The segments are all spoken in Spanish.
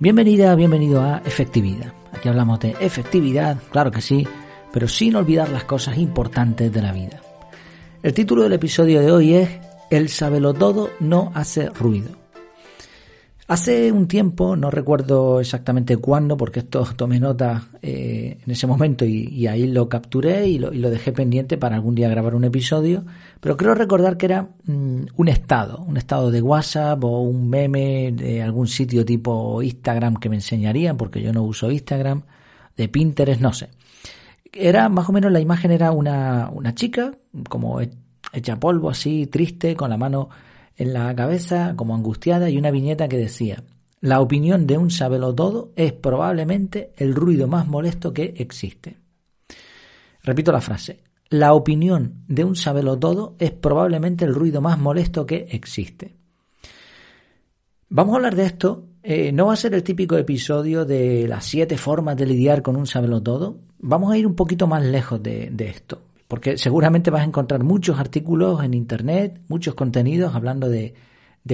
Bienvenida, bienvenido a Efectividad. Aquí hablamos de efectividad, claro que sí, pero sin olvidar las cosas importantes de la vida. El título del episodio de hoy es El todo no hace ruido. Hace un tiempo, no recuerdo exactamente cuándo, porque esto tomé nota eh, en ese momento y, ahí lo capturé y lo, dejé pendiente para algún día grabar un episodio, pero creo recordar que era mm, un estado, un estado de WhatsApp o un meme de algún sitio tipo Instagram que me enseñarían, porque yo no uso Instagram, de Pinterest, no sé. Era más o menos la imagen era una, una chica, como hecha polvo así, triste, con la mano en la cabeza como angustiada y una viñeta que decía, la opinión de un todo es probablemente el ruido más molesto que existe. Repito la frase, la opinión de un todo es probablemente el ruido más molesto que existe. Vamos a hablar de esto. Eh, no va a ser el típico episodio de las siete formas de lidiar con un todo. Vamos a ir un poquito más lejos de esto porque seguramente vas a encontrar muchos artículos en Internet, muchos contenidos hablando de,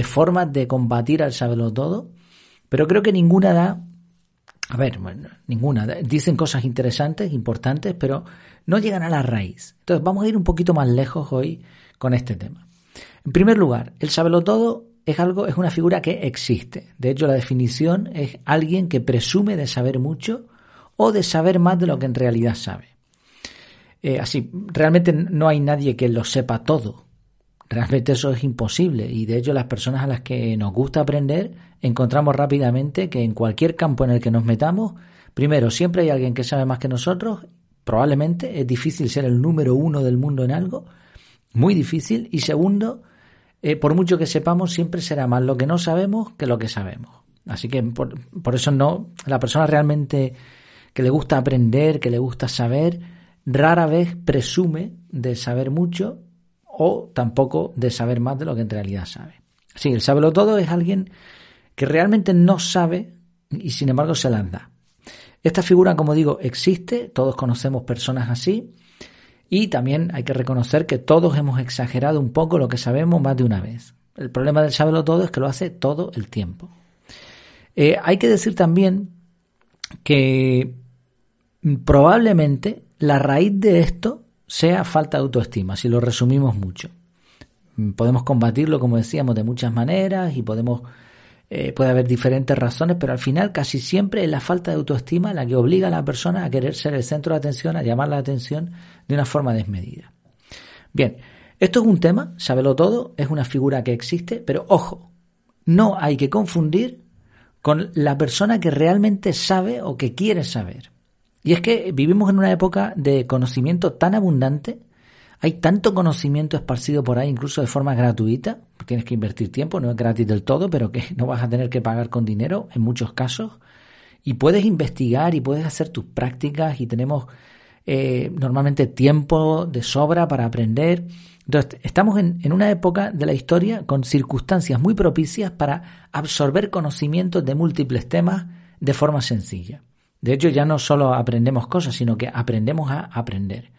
formas de combatir al saberlo todo, pero creo que ninguna da, a ver, bueno, ninguna, dicen cosas interesantes, importantes, pero no llegan a la raíz. Entonces vamos a ir un poquito más lejos hoy con este tema. En primer lugar, el saberlo todo es algo, es una figura que existe. De hecho, la definición es alguien que presume de saber mucho o de saber más de lo que en realidad sabe. Eh, así, realmente no hay nadie que lo sepa todo. Realmente eso es imposible y de hecho las personas a las que nos gusta aprender encontramos rápidamente que en cualquier campo en el que nos metamos, primero, siempre hay alguien que sabe más que nosotros, probablemente es difícil ser el número uno del mundo en algo, muy difícil, y segundo, eh, por mucho que sepamos, siempre será más lo que no sabemos que lo que sabemos. Así que por, por eso no, la persona realmente que le gusta aprender, que le gusta saber, rara vez presume de saber mucho o tampoco de saber más de lo que en realidad sabe. Sí, el sábelo todo es alguien que realmente no sabe y sin embargo se las da. Esta figura, como digo, existe, todos conocemos personas así y también hay que reconocer que todos hemos exagerado un poco lo que sabemos más de una vez. El problema del sábelo todo es que lo hace todo el tiempo. Eh, hay que decir también que probablemente la raíz de esto sea falta de autoestima, si lo resumimos mucho. Podemos combatirlo, como decíamos, de muchas maneras y podemos eh, puede haber diferentes razones, pero al final casi siempre es la falta de autoestima la que obliga a la persona a querer ser el centro de atención, a llamar la atención de una forma desmedida. Bien, esto es un tema, sábelo todo, es una figura que existe, pero ojo, no hay que confundir con la persona que realmente sabe o que quiere saber. Y es que vivimos en una época de conocimiento tan abundante, hay tanto conocimiento esparcido por ahí, incluso de forma gratuita, tienes que invertir tiempo, no es gratis del todo, pero que no vas a tener que pagar con dinero en muchos casos, y puedes investigar y puedes hacer tus prácticas y tenemos eh, normalmente tiempo de sobra para aprender. Entonces, estamos en, en, una época de la historia con circunstancias muy propicias para absorber conocimientos de múltiples temas de forma sencilla. De hecho, ya no solo aprendemos cosas, sino que aprendemos a aprender.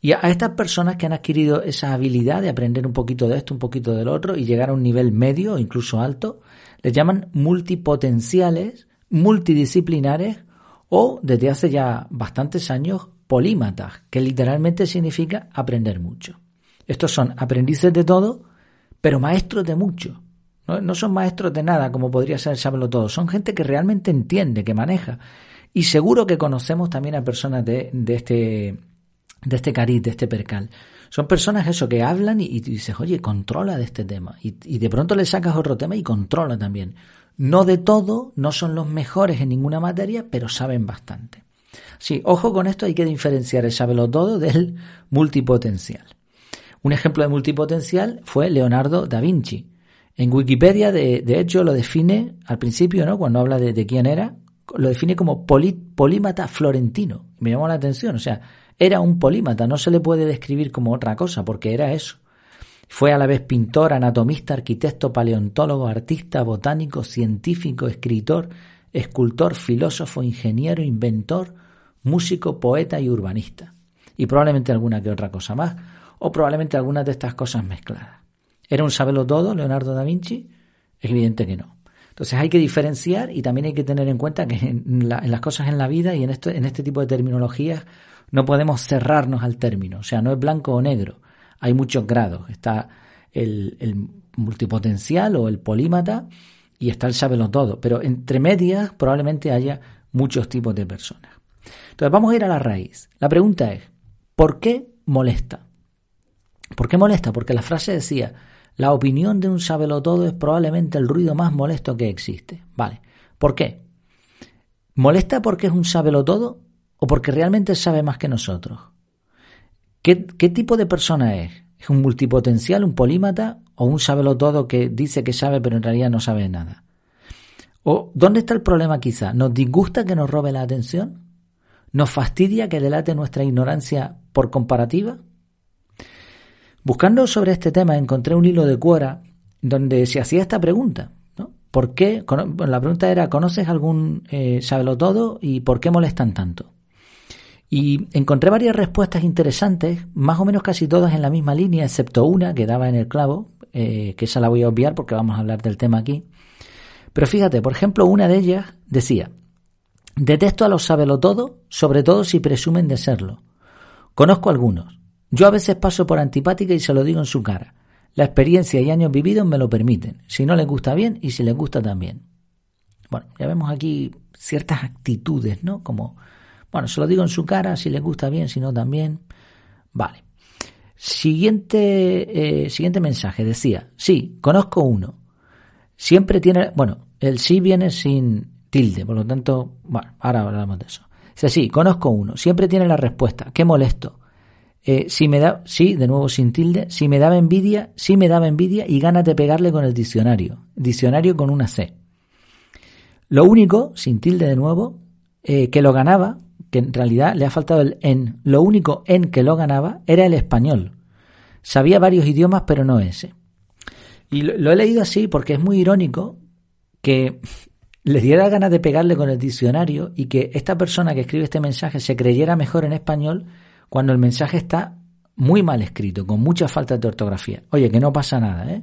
Y a estas personas que han adquirido esa habilidad de aprender un poquito de esto, un poquito del otro y llegar a un nivel medio o incluso alto, les llaman multipotenciales, multidisciplinares o, desde hace ya bastantes años, polímatas, que literalmente significa aprender mucho. Estos son aprendices de todo, pero maestros de mucho. No, son maestros de nada, como podría ser saberlo todo. Son gente que realmente entiende, que maneja y seguro que conocemos también a personas de, este de este cariz, de este percal. Son personas eso que hablan y, dices, oye, controla de este tema. Y, de pronto le sacas otro tema y controla también. No de todo, no son los mejores en ninguna materia, pero saben bastante. Sí, ojo con esto, hay que diferenciar el sabelo todo del multipotencial. Un ejemplo de multipotencial fue Leonardo da Vinci. En Wikipedia, de, de hecho, lo define al principio, ¿no? Cuando habla de, de quién era, lo define como polímata florentino. Me llamó la atención, o sea, era un polímata, no se le puede describir como otra cosa, porque era eso. Fue a la vez pintor, anatomista, arquitecto, paleontólogo, artista, botánico, científico, escritor, escultor, filósofo, ingeniero, inventor, músico, poeta y urbanista. Y probablemente alguna que otra cosa más, o probablemente algunas de estas cosas mezcladas. ¿Era un sabelo todo, Leonardo da Vinci? Es evidente que no. Entonces hay que diferenciar y también hay que tener en cuenta que en, las cosas en la vida y en, esto, en este tipo de terminologías no podemos cerrarnos al término. O sea, no es blanco o negro. Hay muchos grados. Está el, el multipotencial o el polímata y está el sábelo todo. Pero entre medias probablemente haya muchos tipos de personas. Entonces vamos a ir a la raíz. La pregunta es, ¿por qué molesta? ¿Por qué molesta? Porque la frase decía, la opinión de un todo es probablemente el ruido más molesto que existe. Vale. ¿Por qué? ¿Molesta porque es un todo o porque realmente sabe más que nosotros? ¿Qué, qué tipo de persona es? ¿Es un multipotencial, un polímata o un todo que dice que sabe pero en realidad no sabe nada? ¿O dónde está el problema quizá? ¿Nos disgusta que nos robe la atención? ¿Nos fastidia que delate nuestra ignorancia por comparativa? Buscando sobre este tema encontré un hilo de Quora donde se hacía esta pregunta. ¿no? ¿Por qué? la pregunta era, ¿conoces algún eh, todo y por qué molestan tanto? Y encontré varias respuestas interesantes, más o menos casi todas en la misma línea, excepto una que daba en el clavo, eh, que esa la voy a obviar porque vamos a hablar del tema aquí. Pero fíjate, por ejemplo, una de ellas decía, detesto a los todo, sobre todo si presumen de serlo. Conozco algunos. Yo a veces paso por antipática y se lo digo en su cara. La experiencia y años vividos me lo permiten. Si no les gusta bien y si les gusta también. Bueno, ya vemos aquí ciertas actitudes, ¿no? Como, bueno, se lo digo en su cara, si les gusta bien, si no también. Vale. Siguiente, eh, siguiente mensaje decía, sí, conozco uno. Siempre tiene, bueno, el sí viene sin tilde, por lo tanto, bueno, ahora hablamos de eso. Dice, sí, conozco uno, siempre tiene la respuesta, qué molesto. Eh, si me da, sí, de nuevo sin tilde, si me daba envidia, sí me daba envidia y ganas de pegarle con el diccionario, diccionario con una C. Lo único, sin tilde de nuevo, eh, que lo ganaba, que en realidad le ha faltado el en, lo único en que lo ganaba era el español. Sabía varios idiomas, pero no ese. Y lo he leído así porque es muy irónico que le diera ganas de pegarle con el diccionario y que esta persona que escribe este mensaje se creyera mejor en español cuando el mensaje está muy mal escrito, con mucha falta de ortografía. Oye, que no pasa nada, ¿eh?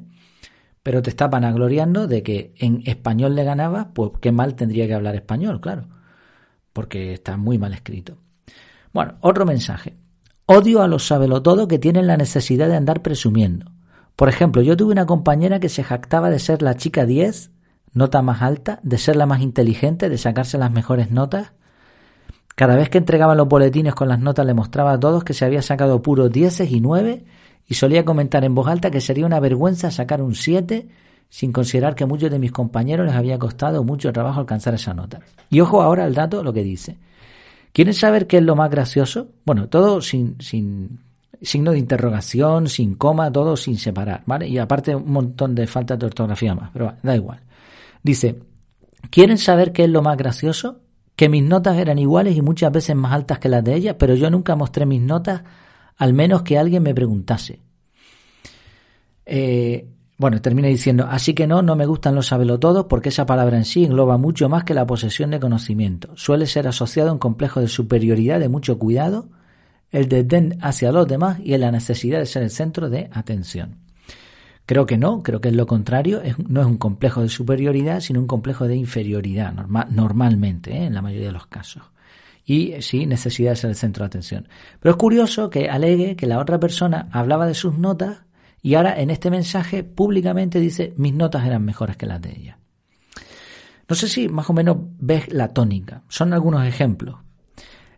Pero te está panagloriando de que en español le ganaba, pues qué mal tendría que hablar español, claro, porque está muy mal escrito. Bueno, otro mensaje. Odio a los sabelotodos que tienen la necesidad de andar presumiendo. Por ejemplo, yo tuve una compañera que se jactaba de ser la chica 10, nota más alta, de ser la más inteligente, de sacarse las mejores notas. Cada vez que entregaba los boletines con las notas le mostraba a todos que se había sacado puros dieces y nueve y solía comentar en voz alta que sería una vergüenza sacar un siete sin considerar que a muchos de mis compañeros les había costado mucho trabajo alcanzar esa nota. Y ojo ahora al dato, lo que dice. ¿Quieren saber qué es lo más gracioso? Bueno, todo sin, sin signo de interrogación, sin coma, todo sin separar, ¿vale? Y aparte un montón de faltas de ortografía más, pero da igual. Dice, ¿quieren saber qué es lo más gracioso? Que mis notas eran iguales y muchas veces más altas que las de ella, pero yo nunca mostré mis notas, al menos que alguien me preguntase. Eh, bueno, termina diciendo, así que no, no me gustan los sabelotodos porque esa palabra en sí engloba mucho más que la posesión de conocimiento. Suele ser asociado a un complejo de superioridad de mucho cuidado, el desdén hacia los demás y en la necesidad de ser el centro de atención. Creo que no, creo que es lo contrario, no es un complejo de superioridad, sino un complejo de inferioridad, normalmente, ¿eh? en la mayoría de los casos. Y sí, necesidad de ser el centro de atención. Pero es curioso que alegue que la otra persona hablaba de sus notas y ahora en este mensaje públicamente dice mis notas eran mejores que las de ella. No sé si más o menos ves la tónica, son algunos ejemplos.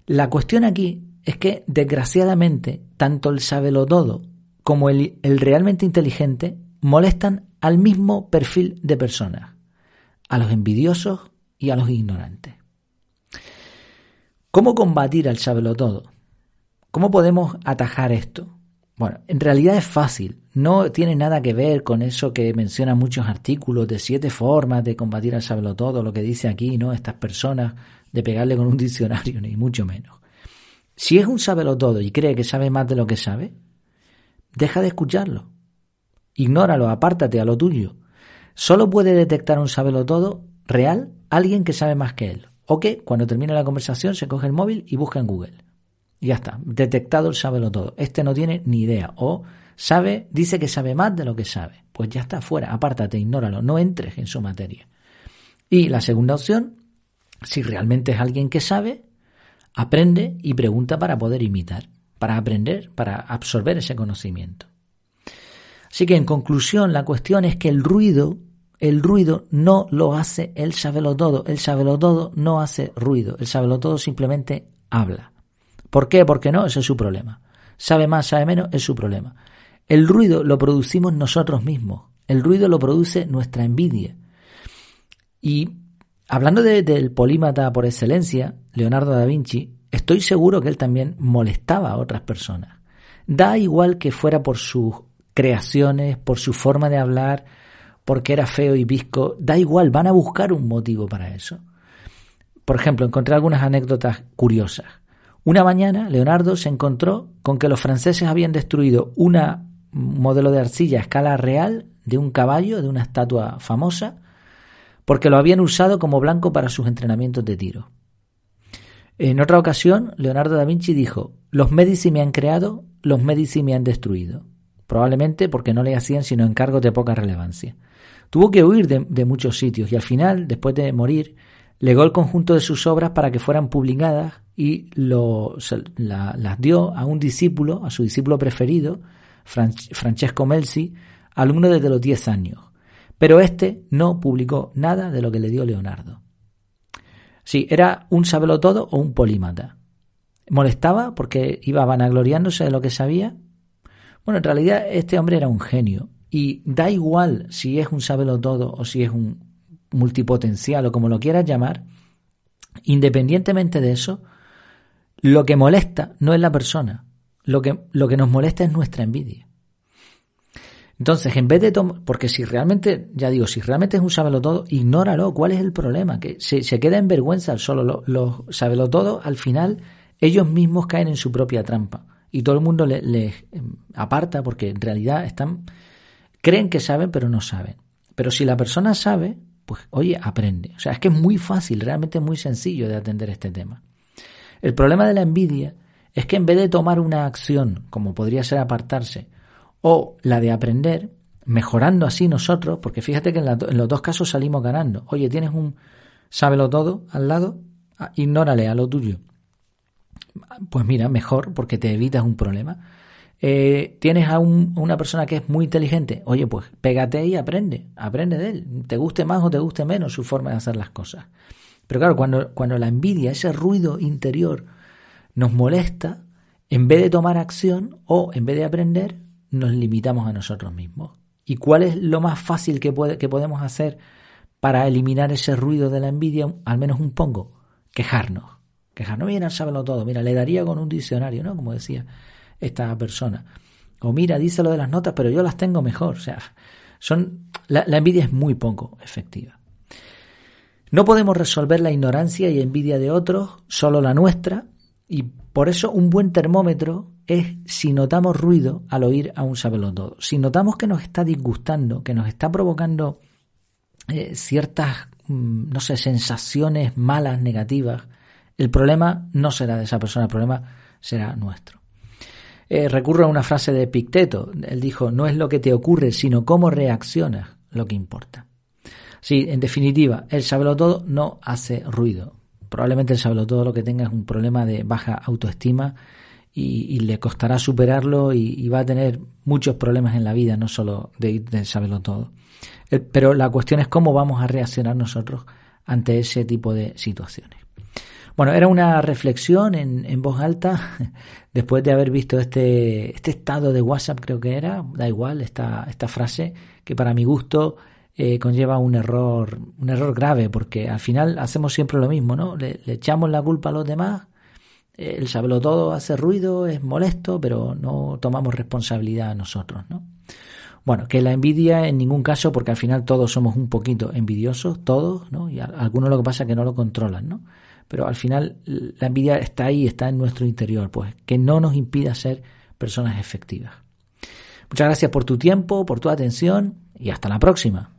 La cuestión aquí es que, desgraciadamente, tanto el todo como el, el realmente inteligente molestan al mismo perfil de personas, a los envidiosos y a los ignorantes. ¿Cómo combatir al todo? ¿Cómo podemos atajar esto? Bueno, en realidad es fácil, no tiene nada que ver con eso que mencionan muchos artículos de siete formas de combatir al todo, lo que dice aquí, ¿no? Estas personas de pegarle con un diccionario, ni mucho menos. Si es un todo y cree que sabe más de lo que sabe, deja de escucharlo. Ignóralo, apártate a lo tuyo. Solo puede detectar un todo real alguien que sabe más que él. O que cuando termina la conversación se coge el móvil y busca en Google. Y ya está, detectado el todo. Este no tiene ni idea. O sabe, dice que sabe más de lo que sabe. Pues ya está, fuera, apártate, ignóralo, no entres en su materia. Y la segunda opción, si realmente es alguien que sabe, aprende y pregunta para poder imitar, para aprender, para absorber ese conocimiento. Así que en conclusión, la cuestión es que el ruido, el ruido no lo hace el sabelo todo, el sabelo todo no hace ruido, el sabelo todo simplemente habla. ¿Por qué? Porque no, ese es su problema. Sabe más, sabe menos, es su problema. El ruido lo producimos nosotros mismos, el ruido lo produce nuestra envidia. Y hablando del polímata por excelencia, Leonardo da Vinci, estoy seguro que él también molestaba a otras personas. Da igual que fuera por sus creaciones, por su forma de hablar, porque era feo y visco, da igual, van a buscar un motivo para eso. Por ejemplo, encontré algunas anécdotas curiosas. Una mañana, Leonardo se encontró con que los franceses habían destruido un modelo de arcilla a escala real de un caballo, de una estatua famosa, porque lo habían usado como blanco para sus entrenamientos de tiro. En otra ocasión, Leonardo da Vinci dijo, los Medici me han creado, los Medici me han destruido probablemente porque no le hacían sino encargos de poca relevancia. Tuvo que huir de, muchos sitios y al final, después de morir, legó el conjunto de sus obras para que fueran publicadas y lo, las dio a un discípulo, a su discípulo preferido, Francesco Melzi, alumno desde los 10 años. Pero este no publicó nada de lo que le dio Leonardo. Sí, era un todo o un polímata. Molestaba porque iba vanagloriándose de lo que sabía bueno, en realidad este hombre era un genio y da igual si es un sábelo todo o si es un multipotencial o como lo quieras llamar, independientemente de eso, lo que molesta no es la persona, lo que, lo que nos molesta es nuestra envidia. Entonces, en vez de tomar, porque si realmente, ya digo, si realmente es un sábelo todo, ignóralo. ¿Cuál es el problema? Que se, se queda en vergüenza solo. Los, los sábelo todo, al final, ellos mismos caen en su propia trampa y todo el mundo les le em, aparta porque en realidad están creen que saben pero no saben. Pero si la persona sabe, pues oye, aprende. O sea, es que es muy fácil, realmente es muy sencillo de atender este tema. El problema de la envidia es que en vez de tomar una acción, como podría ser apartarse, o la de aprender, mejorando así nosotros, porque fíjate que en, los dos casos salimos ganando. Oye, tienes un sábelo todo al lado, ah, ignórale a lo tuyo pues mira, mejor porque te evitas un problema. Eh, tienes a, una persona que es muy inteligente, oye, pues pégate y aprende, aprende de él, te guste más o te guste menos su forma de hacer las cosas. Pero claro, cuando, cuando la envidia, ese ruido interior, nos molesta, en vez de tomar acción o en vez de aprender, nos limitamos a nosotros mismos. ¿Y cuál es lo más fácil que, puede, que podemos hacer para eliminar ese ruido de la envidia, al menos un poco? Quejarnos quejar. No, mira, sábelo todo. Mira, le daría con un diccionario, ¿no? Como decía esta persona. O mira, dice lo de las notas, pero yo las tengo mejor. O sea, son, la, la envidia es muy poco efectiva. No podemos resolver la ignorancia y envidia de otros, solo la nuestra, y por eso un buen termómetro es si notamos ruido al oír a un todo. Si notamos que nos está disgustando, que nos está provocando eh, ciertas, mm, no sé, sensaciones malas, negativas, el problema no será de esa persona, el problema será nuestro. Eh, recurro a una frase de Picteto. Él dijo, no es lo que te ocurre, sino cómo reaccionas lo que importa. Sí, en definitiva, el saberlo todo no hace ruido. Probablemente el saberlo todo lo que tenga es un problema de baja autoestima y, le costará superarlo y, va a tener muchos problemas en la vida, no solo de, de saberlo todo. Eh, pero la cuestión es cómo vamos a reaccionar nosotros ante ese tipo de situaciones. Bueno, era una reflexión en, en, voz alta después de haber visto este, este estado de WhatsApp, creo que era, da igual, esta, esta frase, que para mi gusto eh, conlleva un error, un error grave, porque al final hacemos siempre lo mismo, ¿no? Le, echamos la culpa a los demás, el saberlo todo hace ruido, es molesto, pero no tomamos responsabilidad a nosotros, ¿no? Bueno, que la envidia en ningún caso, porque al final todos somos un poquito envidiosos, todos, ¿no? Y algunos lo que pasa es que no lo controlan, ¿no? pero al final la envidia está ahí, está en nuestro interior, pues que no nos impida ser personas efectivas. Muchas gracias por tu tiempo, por tu atención y hasta la próxima.